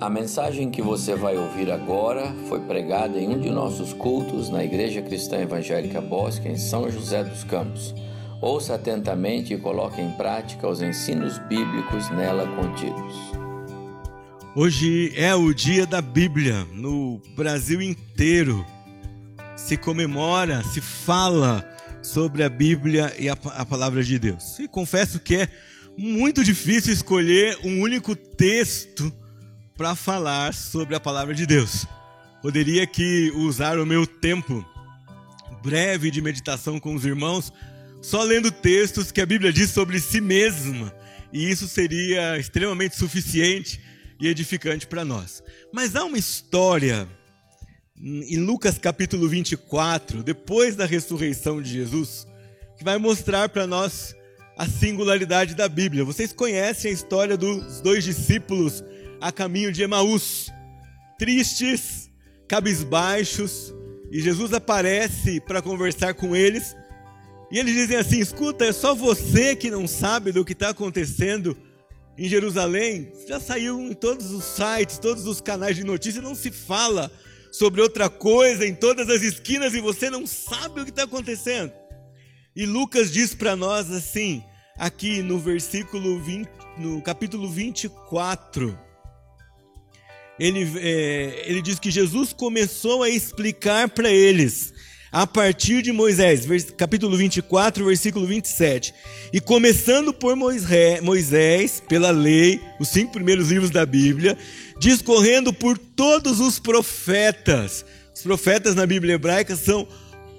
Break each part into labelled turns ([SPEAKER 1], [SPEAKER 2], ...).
[SPEAKER 1] A mensagem que você vai ouvir agora foi pregada em um de nossos cultos na Igreja Cristã Evangélica Bosque, em São José dos Campos. Ouça atentamente e coloque em prática os ensinos bíblicos nela contidos.
[SPEAKER 2] Hoje é o dia da Bíblia no Brasil inteiro. Se comemora, se fala sobre a Bíblia e a, a palavra de Deus. E confesso que é muito difícil escolher um único texto para falar sobre a palavra de Deus. Poderia que usar o meu tempo breve de meditação com os irmãos só lendo textos que a Bíblia diz sobre si mesma, e isso seria extremamente suficiente e edificante para nós. Mas há uma história em Lucas capítulo 24, depois da ressurreição de Jesus, que vai mostrar para nós a singularidade da Bíblia. Vocês conhecem a história dos dois discípulos a caminho de Emaús, tristes, cabisbaixos, e Jesus aparece para conversar com eles. E eles dizem assim: Escuta, é só você que não sabe do que está acontecendo em Jerusalém. Já saiu em todos os sites, todos os canais de notícia, não se fala sobre outra coisa em todas as esquinas e você não sabe o que está acontecendo. E Lucas diz para nós assim, aqui no versículo 20, no capítulo 24, ele, é, ele diz que Jesus começou a explicar para eles, a partir de Moisés, capítulo 24, versículo 27. E começando por Moisés, pela lei, os cinco primeiros livros da Bíblia, discorrendo por todos os profetas. Os profetas na Bíblia hebraica são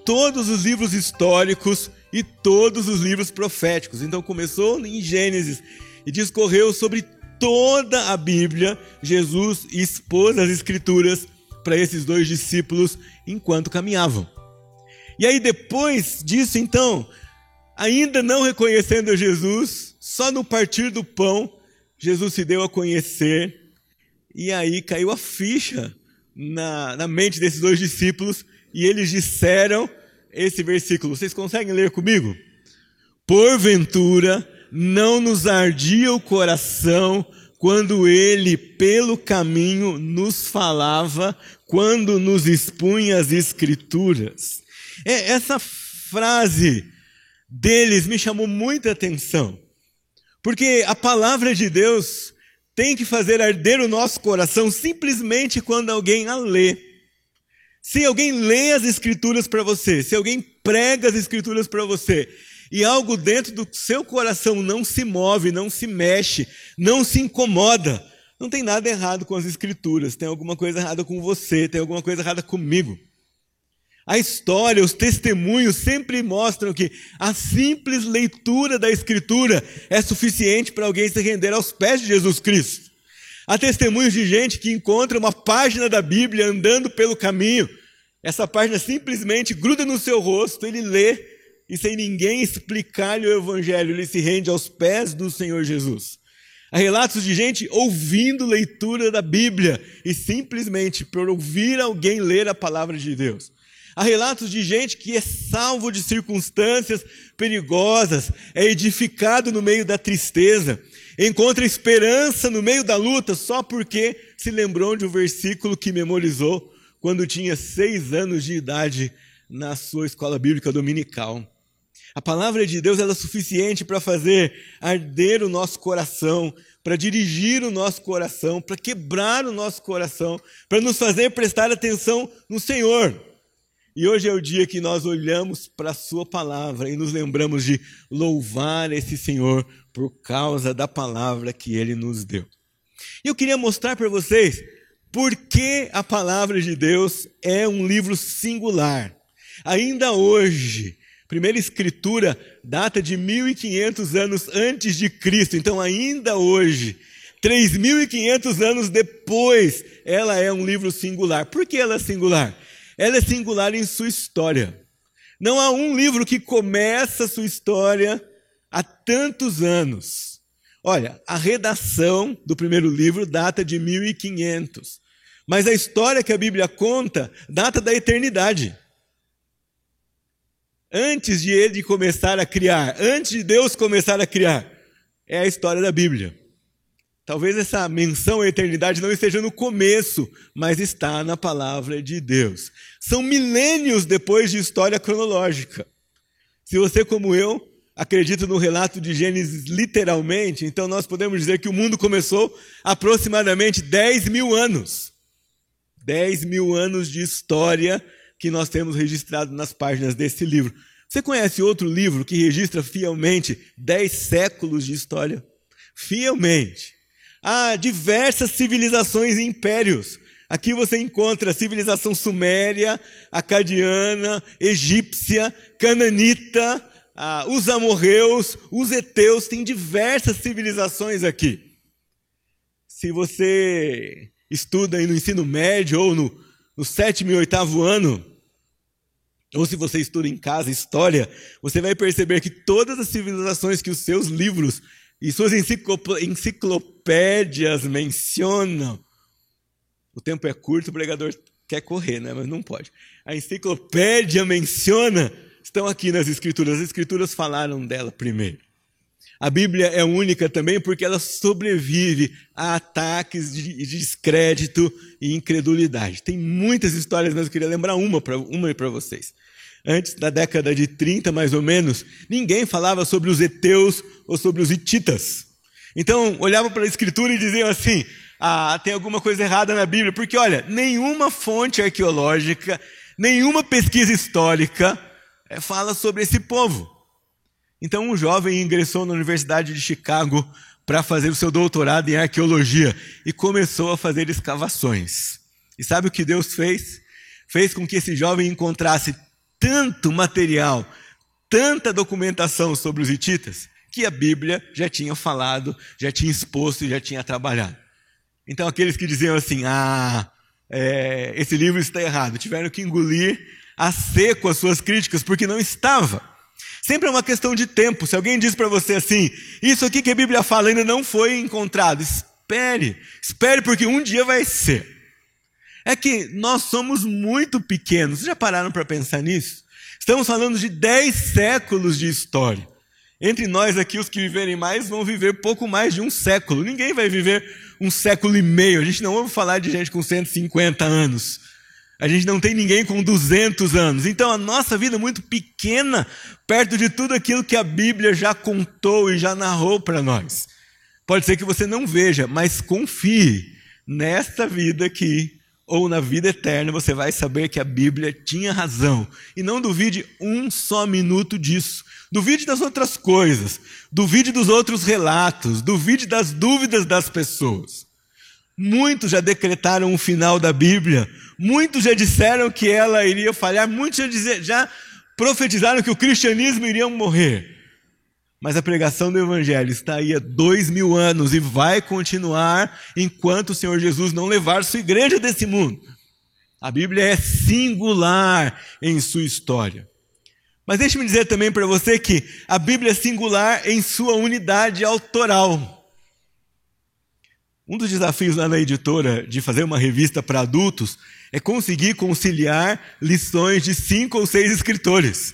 [SPEAKER 2] todos os livros históricos e todos os livros proféticos. Então começou em Gênesis e discorreu sobre toda a Bíblia, Jesus expôs as Escrituras para esses dois discípulos enquanto caminhavam. E aí, depois disso, então, ainda não reconhecendo Jesus, só no partir do pão, Jesus se deu a conhecer, e aí caiu a ficha na, na mente desses dois discípulos, e eles disseram esse versículo. Vocês conseguem ler comigo? Porventura, não nos ardia o coração quando ele, pelo caminho, nos falava, quando nos expunha as Escrituras. É, essa frase deles me chamou muita atenção, porque a palavra de Deus tem que fazer arder o nosso coração simplesmente quando alguém a lê. Se alguém lê as Escrituras para você, se alguém prega as Escrituras para você, e algo dentro do seu coração não se move, não se mexe, não se incomoda, não tem nada errado com as Escrituras, tem alguma coisa errada com você, tem alguma coisa errada comigo. A história, os testemunhos sempre mostram que a simples leitura da Escritura é suficiente para alguém se render aos pés de Jesus Cristo. Há testemunhos de gente que encontra uma página da Bíblia andando pelo caminho. Essa página simplesmente gruda no seu rosto, ele lê e sem ninguém explicar-lhe o Evangelho, ele se rende aos pés do Senhor Jesus. Há relatos de gente ouvindo leitura da Bíblia e simplesmente por ouvir alguém ler a palavra de Deus. Há relatos de gente que é salvo de circunstâncias perigosas, é edificado no meio da tristeza, encontra esperança no meio da luta só porque se lembrou de um versículo que memorizou quando tinha seis anos de idade na sua escola bíblica dominical. A palavra de Deus é suficiente para fazer arder o nosso coração, para dirigir o nosso coração, para quebrar o nosso coração, para nos fazer prestar atenção no Senhor. E hoje é o dia que nós olhamos para a Sua palavra e nos lembramos de louvar esse Senhor por causa da palavra que Ele nos deu. E eu queria mostrar para vocês por que a palavra de Deus é um livro singular. Ainda hoje, Primeira escritura data de 1500 anos antes de Cristo, então ainda hoje, 3500 anos depois, ela é um livro singular. Por que ela é singular? Ela é singular em sua história. Não há um livro que começa sua história há tantos anos. Olha, a redação do primeiro livro data de 1500. Mas a história que a Bíblia conta data da eternidade antes de ele começar a criar, antes de Deus começar a criar. É a história da Bíblia. Talvez essa menção à eternidade não esteja no começo, mas está na palavra de Deus. São milênios depois de história cronológica. Se você, como eu, acredita no relato de Gênesis literalmente, então nós podemos dizer que o mundo começou aproximadamente 10 mil anos. 10 mil anos de história que nós temos registrado nas páginas desse livro. Você conhece outro livro que registra fielmente 10 séculos de história? Fielmente. Há diversas civilizações e impérios. Aqui você encontra a civilização suméria, acadiana, egípcia, cananita, ah, os amorreus, os heteus, tem diversas civilizações aqui. Se você estuda aí no ensino médio ou no, no sétimo e oitavo ano, ou se você estuda em casa história, você vai perceber que todas as civilizações que os seus livros e suas enciclopédias mencionam. O tempo é curto, o pregador quer correr, né? mas não pode. A enciclopédia menciona, estão aqui nas Escrituras, as Escrituras falaram dela primeiro. A Bíblia é única também porque ela sobrevive a ataques de descrédito e incredulidade. Tem muitas histórias, mas eu queria lembrar uma para uma para vocês antes da década de 30, mais ou menos, ninguém falava sobre os heteus ou sobre os hititas. Então, olhavam para a escritura e diziam assim: ah, tem alguma coisa errada na Bíblia, porque olha, nenhuma fonte arqueológica, nenhuma pesquisa histórica é, fala sobre esse povo. Então, um jovem ingressou na Universidade de Chicago para fazer o seu doutorado em arqueologia e começou a fazer escavações. E sabe o que Deus fez? Fez com que esse jovem encontrasse tanto material, tanta documentação sobre os hititas, que a Bíblia já tinha falado, já tinha exposto e já tinha trabalhado. Então, aqueles que diziam assim: ah, é, esse livro está errado, tiveram que engolir a seco as suas críticas, porque não estava. Sempre é uma questão de tempo. Se alguém diz para você assim, isso aqui que a Bíblia fala ainda não foi encontrado, espere, espere, porque um dia vai ser é que nós somos muito pequenos. Vocês já pararam para pensar nisso? Estamos falando de 10 séculos de história. Entre nós aqui, os que viverem mais, vão viver pouco mais de um século. Ninguém vai viver um século e meio. A gente não ouve falar de gente com 150 anos. A gente não tem ninguém com 200 anos. Então a nossa vida é muito pequena perto de tudo aquilo que a Bíblia já contou e já narrou para nós. Pode ser que você não veja, mas confie nesta vida aqui ou na vida eterna, você vai saber que a Bíblia tinha razão. E não duvide um só minuto disso. Duvide das outras coisas, duvide dos outros relatos, duvide das dúvidas das pessoas. Muitos já decretaram o final da Bíblia, muitos já disseram que ela iria falhar, muitos já, dizer, já profetizaram que o cristianismo iria morrer. Mas a pregação do Evangelho está aí há dois mil anos e vai continuar enquanto o Senhor Jesus não levar sua igreja desse mundo. A Bíblia é singular em sua história. Mas deixe-me dizer também para você que a Bíblia é singular em sua unidade autoral. Um dos desafios lá na editora de fazer uma revista para adultos é conseguir conciliar lições de cinco ou seis escritores.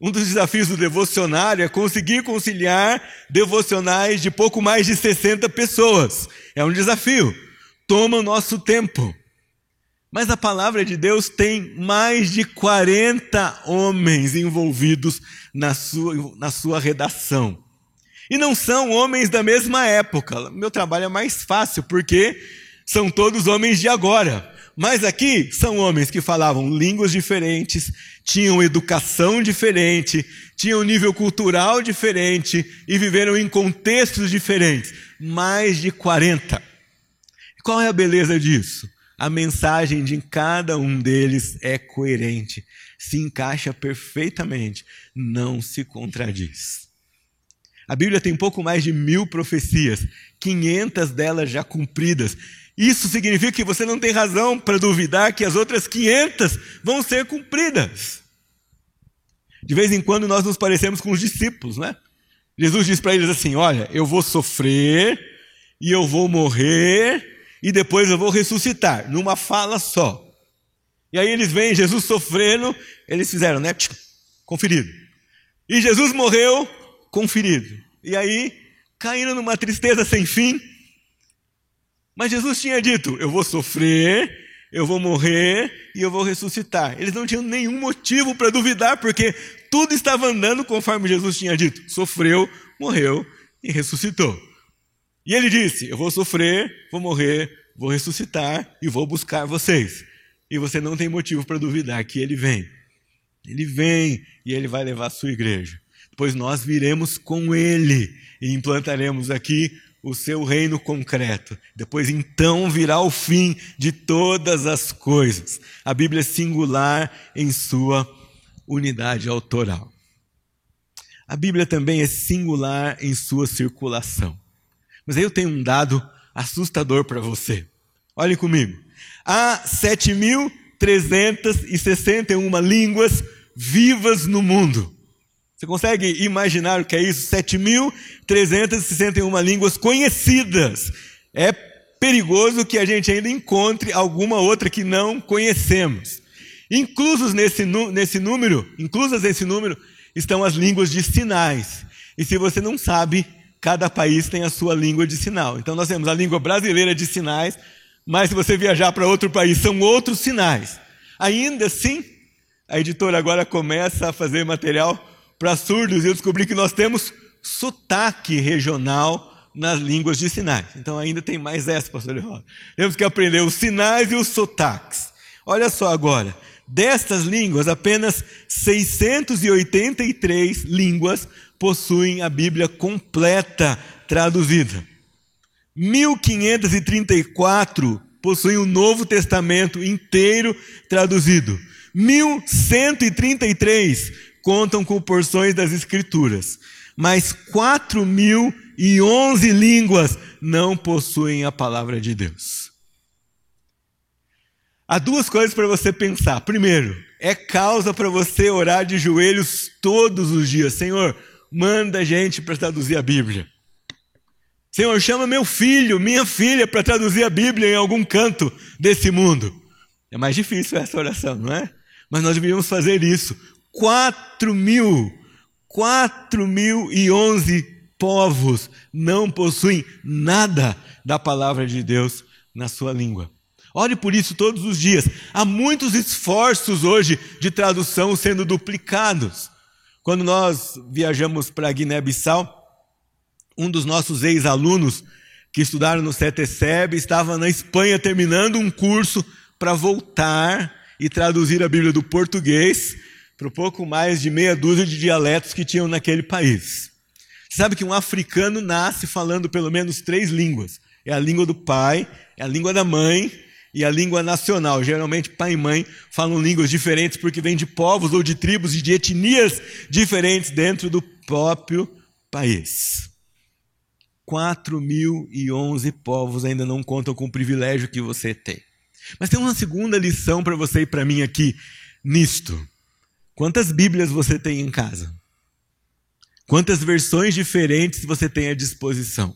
[SPEAKER 2] Um dos desafios do devocionário é conseguir conciliar devocionais de pouco mais de 60 pessoas. É um desafio. Toma o nosso tempo. Mas a palavra de Deus tem mais de 40 homens envolvidos na sua, na sua redação. E não são homens da mesma época. Meu trabalho é mais fácil, porque são todos homens de agora. Mas aqui são homens que falavam línguas diferentes, tinham educação diferente, tinham nível cultural diferente e viveram em contextos diferentes. Mais de 40. Qual é a beleza disso? A mensagem de cada um deles é coerente, se encaixa perfeitamente, não se contradiz. A Bíblia tem pouco mais de mil profecias, 500 delas já cumpridas, isso significa que você não tem razão para duvidar que as outras 500 vão ser cumpridas. De vez em quando nós nos parecemos com os discípulos, né? Jesus diz para eles assim: Olha, eu vou sofrer e eu vou morrer e depois eu vou ressuscitar, numa fala só. E aí eles veem Jesus sofrendo, eles fizeram, né? Conferido. E Jesus morreu, conferido. E aí caíram numa tristeza sem fim Mas Jesus tinha dito: Eu vou sofrer, eu vou morrer e eu vou ressuscitar. Eles não tinham nenhum motivo para duvidar, porque tudo estava andando conforme Jesus tinha dito: sofreu, morreu e ressuscitou. E ele disse: Eu vou sofrer, vou morrer, vou ressuscitar e vou buscar vocês. E você não tem motivo para duvidar que ele vem. Ele vem e ele vai levar a sua igreja. Pois nós viremos com ele e implantaremos aqui o seu reino concreto. Depois então virá o fim de todas as coisas. A Bíblia é singular em sua unidade autoral. A Bíblia também é singular em sua circulação. Mas aí eu tenho um dado assustador para você. Olhe comigo. Há 7.361 línguas vivas no mundo. Você consegue imaginar o que é isso? 7.361 línguas conhecidas. É perigoso que a gente ainda encontre alguma outra que não conhecemos. Inclusos nesse, nesse número, inclusas nesse número, estão as línguas de sinais. E se você não sabe, cada país tem a sua língua de sinal. Então nós temos a língua brasileira de sinais, mas se você viajar para outro país, são outros sinais. Ainda assim, a editora agora começa a fazer material para surdos e eu descobri que nós temos sotaque regional nas línguas de sinais. Então ainda tem mais essa, pastor Leonardo. Temos que aprender os sinais e os sotaques. Olha só agora, destas línguas, apenas 683 línguas possuem a Bíblia completa traduzida. 1534 possuem o Novo Testamento inteiro traduzido. 1133 contam com porções das Escrituras, mas 4.011 línguas não possuem a palavra de Deus. Há duas coisas para você pensar. Primeiro, é causa para você orar de joelhos todos os dias. Senhor, manda gente para traduzir a Bíblia. Senhor, chama meu filho, minha filha para traduzir a Bíblia em algum canto desse mundo. É mais difícil essa oração, não é? Mas nós deveríamos fazer isso. Quatro mil, quatro mil e onze povos não possuem nada da palavra de Deus na sua língua. Ore por isso todos os dias. Há muitos esforços hoje de tradução sendo duplicados. Quando nós viajamos para Guiné-Bissau, um dos nossos ex-alunos que estudaram no CETESEB estava na Espanha terminando um curso para voltar e traduzir a Bíblia do português para pouco mais de meia dúzia de dialetos que tinham naquele país. Você sabe que um africano nasce falando pelo menos três línguas: é a língua do pai, é a língua da mãe e a língua nacional. Geralmente, pai e mãe falam línguas diferentes porque vêm de povos ou de tribos e de etnias diferentes dentro do próprio país. 4.011 povos ainda não contam com o privilégio que você tem. Mas tem uma segunda lição para você e para mim aqui nisto. Quantas Bíblias você tem em casa? Quantas versões diferentes você tem à disposição?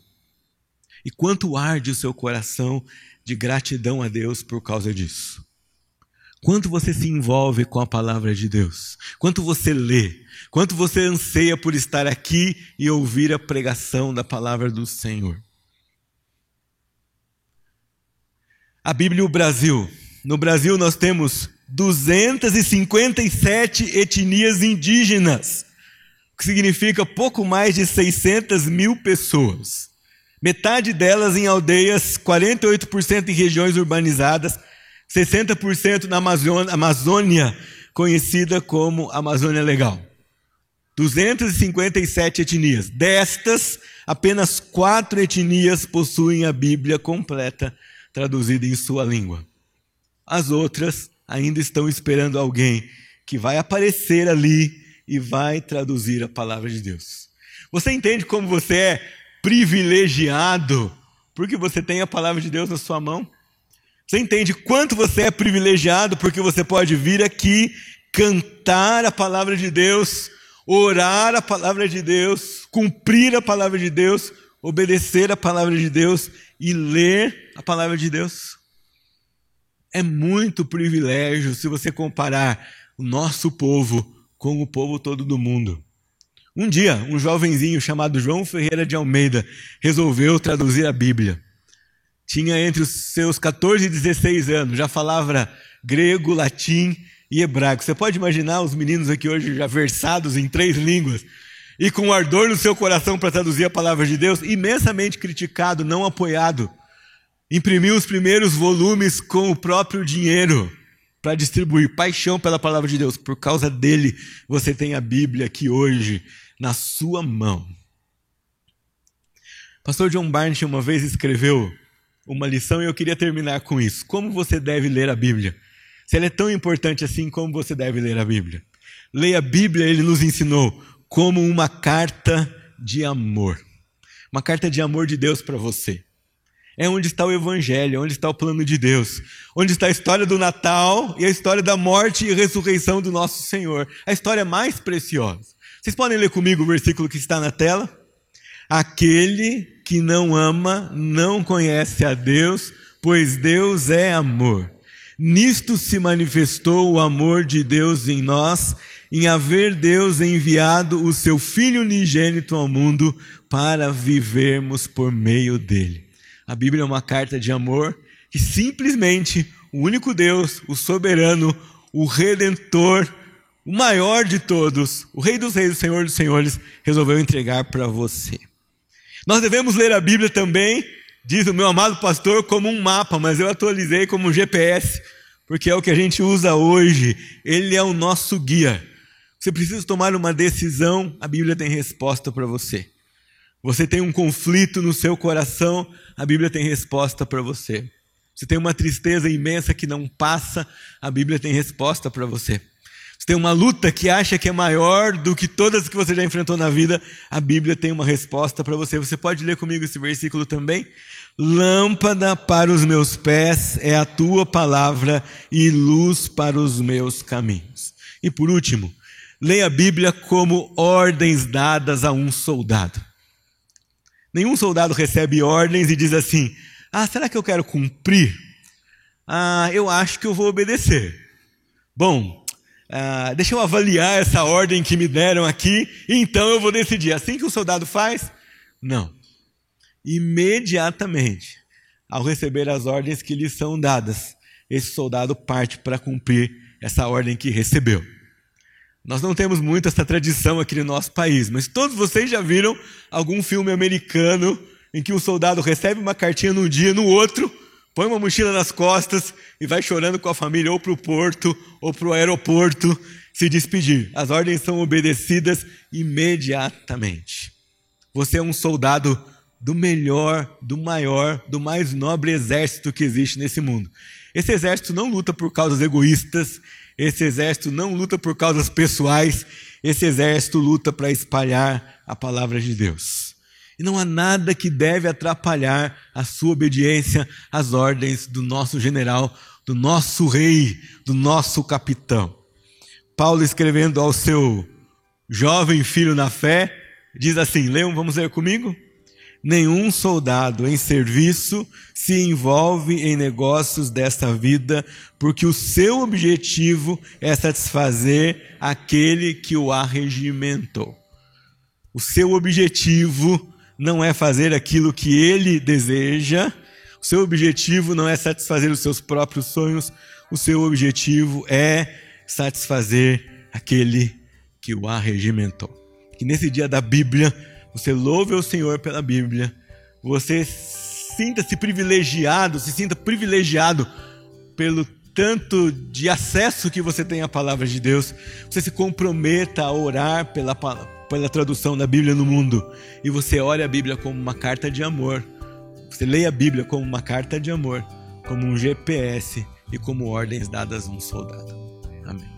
[SPEAKER 2] E quanto arde o seu coração de gratidão a Deus por causa disso? Quanto você se envolve com a palavra de Deus? Quanto você lê? Quanto você anseia por estar aqui e ouvir a pregação da palavra do Senhor? A Bíblia e o Brasil. No Brasil nós temos 257 etnias indígenas, o que significa pouco mais de 600 mil pessoas. Metade delas em aldeias, 48% em regiões urbanizadas, 60% na Amazônia, conhecida como Amazônia Legal. 257 etnias. Destas, apenas quatro etnias possuem a Bíblia completa traduzida em sua língua. As outras ainda estão esperando alguém que vai aparecer ali e vai traduzir a palavra de Deus. Você entende como você é privilegiado porque você tem a palavra de Deus na sua mão? Você entende quanto você é privilegiado porque você pode vir aqui cantar a palavra de Deus, orar a palavra de Deus, cumprir a palavra de Deus, obedecer a palavra de Deus e ler a palavra de Deus. É muito privilégio se você comparar o nosso povo com o povo todo do mundo. Um dia, um jovenzinho chamado João Ferreira de Almeida resolveu traduzir a Bíblia. tinha entre os seus 14 e 16 anos, já falava grego, latim e hebraico. Você pode imaginar os meninos aqui hoje já versados em três línguas e com ardor no seu coração para traduzir a palavra de Deus, imensamente criticado, não apoiado. Imprimiu os primeiros volumes com o próprio dinheiro para distribuir paixão pela palavra de Deus. Por causa dele, você tem a Bíblia aqui hoje na sua mão. Pastor John Barnes uma vez escreveu uma lição e eu queria terminar com isso. Como você deve ler a Bíblia? Se ela é tão importante assim, como você deve ler a Bíblia? Leia a Bíblia, ele nos ensinou, como uma carta de amor. Uma carta de amor de Deus para você. É onde está o Evangelho, onde está o plano de Deus, onde está a história do Natal e a história da morte e ressurreição do nosso Senhor. A história mais preciosa. Vocês podem ler comigo o versículo que está na tela? Aquele que não ama não conhece a Deus, pois Deus é amor. Nisto se manifestou o amor de Deus em nós, em haver Deus enviado o seu Filho unigênito ao mundo para vivermos por meio dele. A Bíblia é uma carta de amor que simplesmente o único Deus, o soberano, o redentor, o maior de todos, o Rei dos Reis, o Senhor dos Senhores, resolveu entregar para você. Nós devemos ler a Bíblia também, diz o meu amado pastor, como um mapa, mas eu atualizei como um GPS, porque é o que a gente usa hoje. Ele é o nosso guia. Você precisa tomar uma decisão, a Bíblia tem resposta para você. Você tem um conflito no seu coração, a Bíblia tem resposta para você. Você tem uma tristeza imensa que não passa, a Bíblia tem resposta para você. Você tem uma luta que acha que é maior do que todas que você já enfrentou na vida, a Bíblia tem uma resposta para você. Você pode ler comigo esse versículo também? Lâmpada para os meus pés é a tua palavra e luz para os meus caminhos. E por último, leia a Bíblia como ordens dadas a um soldado. Nenhum soldado recebe ordens e diz assim: Ah, será que eu quero cumprir? Ah, eu acho que eu vou obedecer. Bom, ah, deixa eu avaliar essa ordem que me deram aqui, então eu vou decidir. Assim que o soldado faz? Não. Imediatamente, ao receber as ordens que lhe são dadas, esse soldado parte para cumprir essa ordem que recebeu. Nós não temos muito essa tradição aqui no nosso país, mas todos vocês já viram algum filme americano em que o soldado recebe uma cartinha num dia, no outro, põe uma mochila nas costas e vai chorando com a família ou para o porto ou para o aeroporto se despedir. As ordens são obedecidas imediatamente. Você é um soldado do melhor, do maior, do mais nobre exército que existe nesse mundo. Esse exército não luta por causas egoístas, esse exército não luta por causas pessoais, esse exército luta para espalhar a palavra de Deus. E não há nada que deve atrapalhar a sua obediência às ordens do nosso general, do nosso rei, do nosso capitão. Paulo escrevendo ao seu jovem filho na fé, diz assim: leiam, vamos ler comigo? Nenhum soldado em serviço se envolve em negócios desta vida, porque o seu objetivo é satisfazer aquele que o arregimentou. O seu objetivo não é fazer aquilo que ele deseja, o seu objetivo não é satisfazer os seus próprios sonhos, o seu objetivo é satisfazer aquele que o arregimentou. Que nesse dia da Bíblia, você louve o Senhor pela Bíblia, você sinta-se privilegiado, se sinta privilegiado pelo tanto de acesso que você tem à palavra de Deus, você se comprometa a orar pela pela tradução da Bíblia no mundo e você olha a Bíblia como uma carta de amor, você lê a Bíblia como uma carta de amor, como um GPS e como ordens dadas a um soldado. Amém.